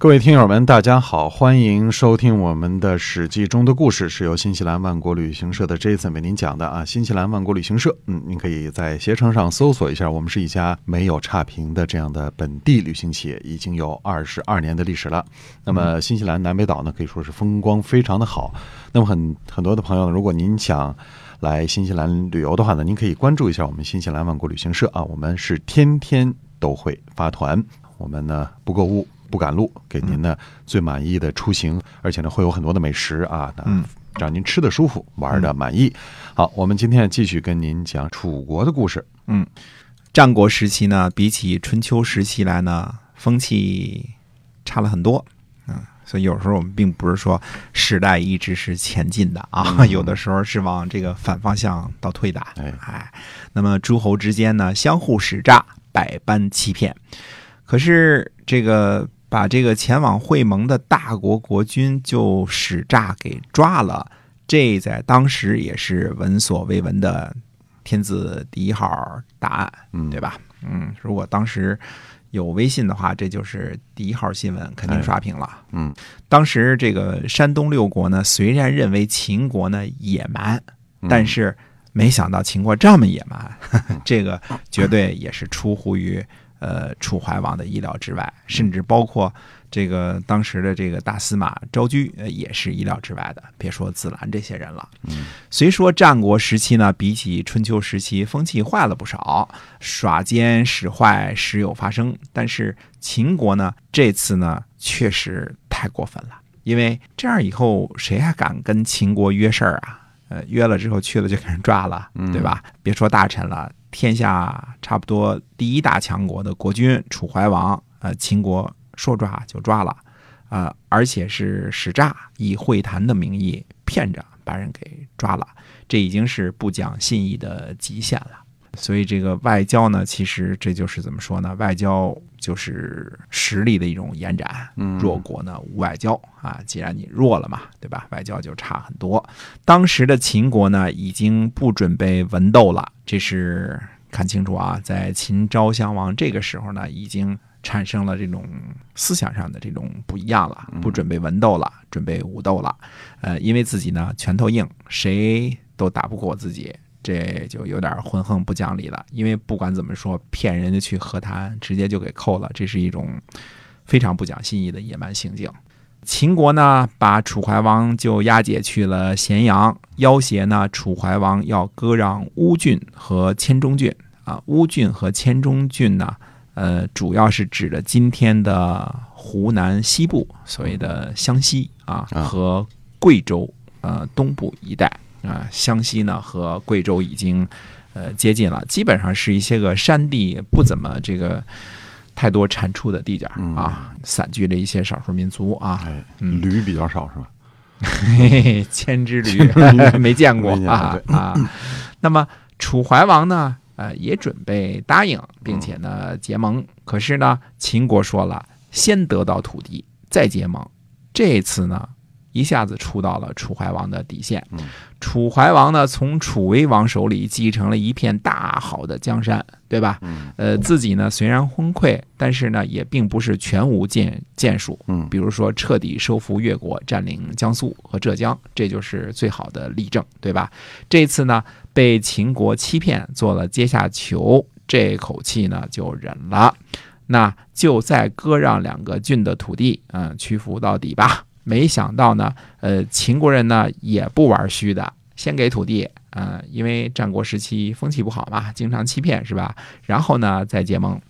各位听友们，大家好，欢迎收听我们的《史记》中的故事，是由新西兰万国旅行社的 Jason 为您讲的啊。新西兰万国旅行社，嗯，您可以在携程上搜索一下，我们是一家没有差评的这样的本地旅行企业，已经有二十二年的历史了。那么，新西兰南北岛呢，可以说是风光非常的好。那么，很很多的朋友呢，如果您想来新西兰旅游的话呢，您可以关注一下我们新西兰万国旅行社啊，我们是天天都会发团，我们呢不购物。不赶路，给您呢最满意的出行，而且呢会有很多的美食啊，嗯，让您吃的舒服，玩的满意。好，我们今天继续跟您讲楚国的故事。嗯，战国时期呢，比起春秋时期来呢，风气差了很多。嗯，所以有时候我们并不是说时代一直是前进的啊，有的时候是往这个反方向倒退的。哎，那么诸侯之间呢，相互使诈，百般欺骗。可是这个。把这个前往会盟的大国国君就使诈给抓了，这在当时也是闻所未闻的天字第一号答案，对吧？嗯，如果当时有微信的话，这就是第一号新闻，肯定刷屏了。嗯，当时这个山东六国呢，虽然认为秦国呢野蛮，但是没想到秦国这么野蛮，这个绝对也是出乎于。呃，楚怀王的意料之外，甚至包括这个当时的这个大司马昭居，呃，也是意料之外的。别说子兰这些人了。嗯，虽说战国时期呢，比起春秋时期，风气坏了不少，耍奸使坏时有发生。但是秦国呢，这次呢，确实太过分了。因为这样以后，谁还敢跟秦国约事儿啊？呃，约了之后去了就给人抓了，对吧？别说大臣了。天下差不多第一大强国的国君楚怀王，呃，秦国说抓就抓了，呃，而且是使诈，以会谈的名义骗着把人给抓了，这已经是不讲信义的极限了。所以这个外交呢，其实这就是怎么说呢？外交就是实力的一种延展。弱国呢无外交啊，既然你弱了嘛，对吧？外交就差很多。当时的秦国呢，已经不准备文斗了。这是看清楚啊，在秦昭襄王这个时候呢，已经产生了这种思想上的这种不一样了，不准备文斗了，准备武斗了。呃，因为自己呢拳头硬，谁都打不过自己。这就有点浑横不讲理了，因为不管怎么说，骗人家去和谈，直接就给扣了，这是一种非常不讲信义的野蛮行径。秦国呢，把楚怀王就押解去了咸阳，要挟呢，楚怀王要割让乌郡和黔中郡啊。乌郡和黔中郡呢，呃，主要是指的今天的湖南西部，所谓的湘西啊，和贵州呃东部一带。啊，湘西呢和贵州已经呃接近了，基本上是一些个山地不怎么这个太多产出的地界啊，散居着一些少数民族啊，驴比较少是吧？千只驴没见过啊啊！那么楚怀王呢，呃，也准备答应，并且呢结盟。可是呢，秦国说了，先得到土地再结盟。这次呢？一下子触到了楚怀王的底线。楚怀王呢，从楚威王手里继承了一片大好的江山，对吧？呃，自己呢虽然昏聩，但是呢也并不是全无建建树。嗯，比如说彻底收复越国，占领江苏和浙江，这就是最好的例证，对吧？这次呢被秦国欺骗，做了阶下囚，这口气呢就忍了。那就再割让两个郡的土地，嗯，屈服到底吧。没想到呢，呃，秦国人呢也不玩虚的，先给土地，嗯，因为战国时期风气不好嘛，经常欺骗，是吧？然后呢再结盟。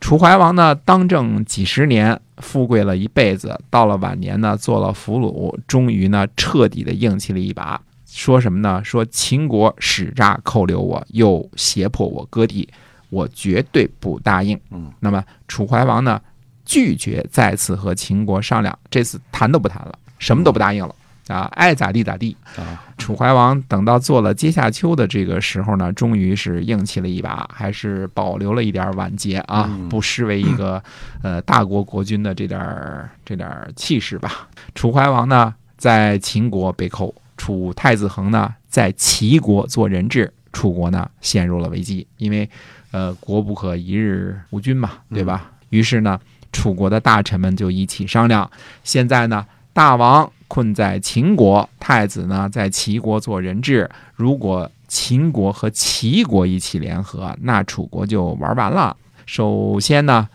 楚怀王呢当政几十年，富贵了一辈子，到了晚年呢做了俘虏，终于呢彻底的硬气了一把，说什么呢？说秦国使诈扣留我，又胁迫我割地，我绝对不答应。嗯，那么楚怀王呢？拒绝再次和秦国商量，这次谈都不谈了，什么都不答应了。啊，爱咋地咋地。啊，楚怀王等到做了阶下囚的这个时候呢，终于是硬气了一把，还是保留了一点晚节啊，嗯不失为一个呃大国国君的这点儿这点儿气势吧。楚怀王呢，在秦国被扣，楚太子恒呢，在齐国做人质，楚国呢陷入了危机，因为呃国不可一日无君嘛，对吧？于是呢，楚国的大臣们就一起商量，现在呢，大王困在秦国，太子呢在齐国做人质。如果秦国和齐国一起联合，那楚国就玩完了。首先呢，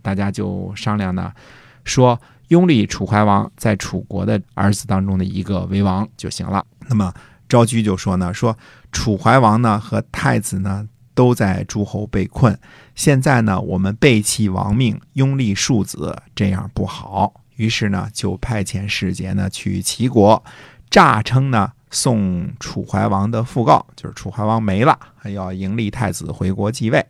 大家就商量呢，说拥立楚怀王在楚国的儿子当中的一个为王就行了。那么昭居就说呢，说楚怀王呢和太子呢都在诸侯被困，现在呢我们背弃王命，拥立庶子，这样不好。于是呢，就派遣使节呢去齐国，诈称呢送楚怀王的讣告，就是楚怀王没了，还要迎立太子回国继位。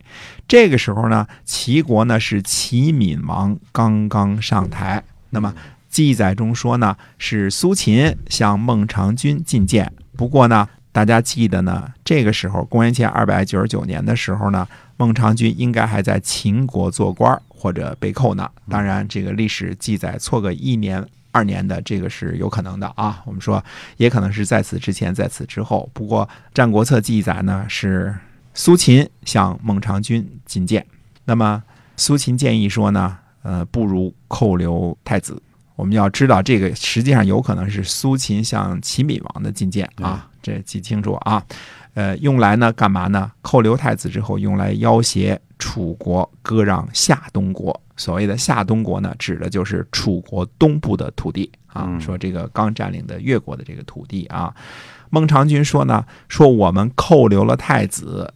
这个时候呢，齐国呢是齐闵王刚刚上台，那么记载中说呢是苏秦向孟尝君进谏，不过呢。大家记得呢，这个时候公元前二百九十九年的时候呢，孟尝君应该还在秦国做官或者被扣呢。当然，这个历史记载错个一年、二年的，这个是有可能的啊。我们说，也可能是在此之前，在此之后。不过，《战国策》记载呢，是苏秦向孟尝君进谏。那么，苏秦建议说呢，呃，不如扣留太子。我们要知道，这个实际上有可能是苏秦向齐闵王的进谏啊，这记清楚啊。呃，用来呢干嘛呢？扣留太子之后，用来要挟楚国割让夏东国。所谓的夏东国呢，指的就是楚国东部的土地啊。嗯说这个刚占领的越国的这个土地啊。孟尝君说呢，说我们扣留了太子，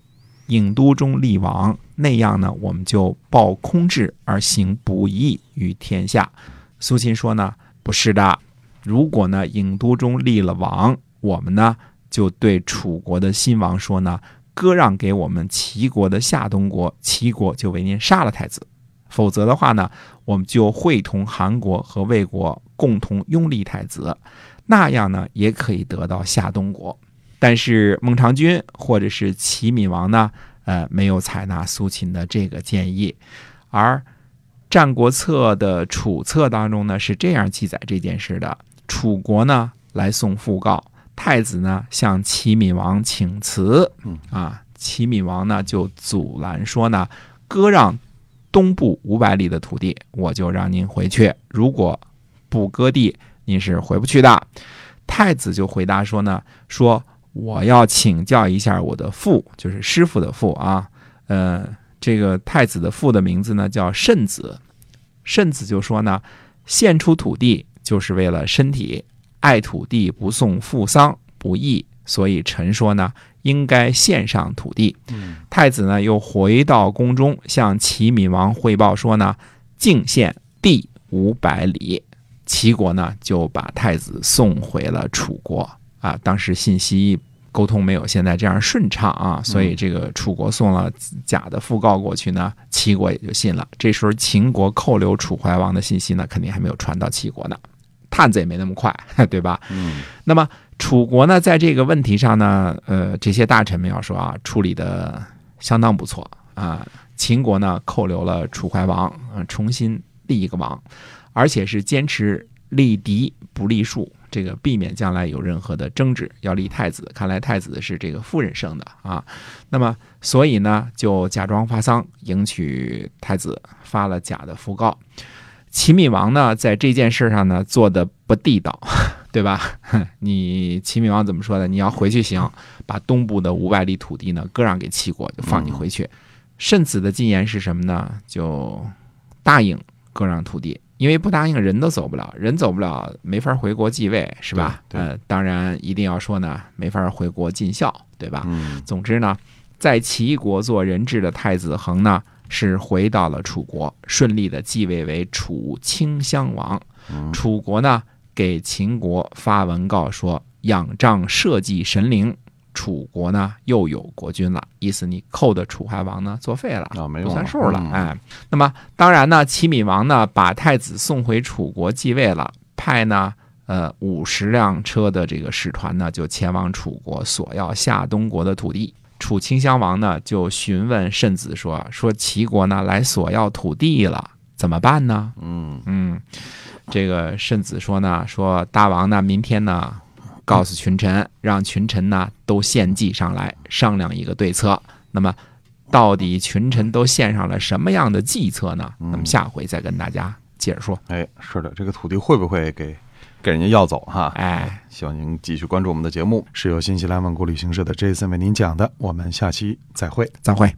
郢都中立王，那样呢，我们就报空制而行不义于天下。苏秦说呢，不是的，如果呢郢都中立了王，我们呢就对楚国的新王说呢，割让给我们齐国的夏东国，齐国就为您杀了太子。否则的话呢，我们就会同韩国和魏国共同拥立太子，那样呢也可以得到夏东国。但是孟尝君或者是齐闵王呢，呃，没有采纳苏秦的这个建议，而《战国策》的楚策当中呢是这样记载这件事的：楚国呢来送讣告，太子呢向齐闵王请辞，嗯。啊，齐闵王呢就阻拦说呢，割让东部五百里的土地，我就让您回去；如果不割地，您是回不去的。太子就回答说呢，说我要请教一下我的父，就是师傅的父啊，呃，这个太子的父的名字呢叫慎子，慎子就说呢，献出土地就是为了身体，爱土地不送父丧不义，所以臣说呢，应该献上土地。嗯太子呢又回到宫中，向齐闵王汇报说呢，敬献地五百里。齐国呢就把太子送回了楚国啊。当时信息沟通没有现在这样顺畅啊，所以这个楚国送了假的讣告过去呢，齐国也就信了。这时候秦国扣留楚怀王的信息呢，肯定还没有传到齐国呢，探子也没那么快，对吧？嗯那么楚国呢，在这个问题上呢，呃，这些大臣们要说啊，处理的相当不错啊。秦国呢，扣留了楚怀王，呃，重新立一个王，而且是坚持立嫡不立庶，这个避免将来有任何的争执，要立太子。看来太子是这个夫人生的啊。那么，所以呢，就假装发丧迎娶太子，发了假的讣告。齐闵王呢，在这件事上呢，做的不地道。对吧？你齐闵王怎么说的？你要回去行，把东部的五百里土地呢割让给齐国，就放你回去。慎子的进言是什么呢？就答应割让土地，因为不答应人都走不了，人走不了没法回国继位，是吧？对当然一定要说呢，没法回国尽孝，对吧？嗯总之呢，在齐国做人质的太子恒呢，是回到了楚国，顺利的继位为楚顷襄王。嗯楚国呢，给秦国发文告说，仰仗社稷神灵，楚国呢又有国君了，意思你扣的楚怀王呢作废了。啊，没算数了，嗯哎，那么当然呢，齐闵王呢把太子送回楚国继位了，派呢呃五十辆车的这个使团呢，就前往楚国索要夏东国的土地。楚顷襄王呢就询问慎子说：“说齐国呢来索要土地了，怎么办呢？”嗯嗯，这个慎子说呢，说大王呢明天呢告诉群臣，让群臣呢都献计上来，商量一个对策。那么到底群臣都献上了什么样的计策呢？那么下回再跟大家接着说。哎，是的，这个土地会不会给给人家要走哈？哎，希望您继续关注我们的节目，是由新西兰万国旅行社的 Jason 为您讲的。我们下期再会。再会。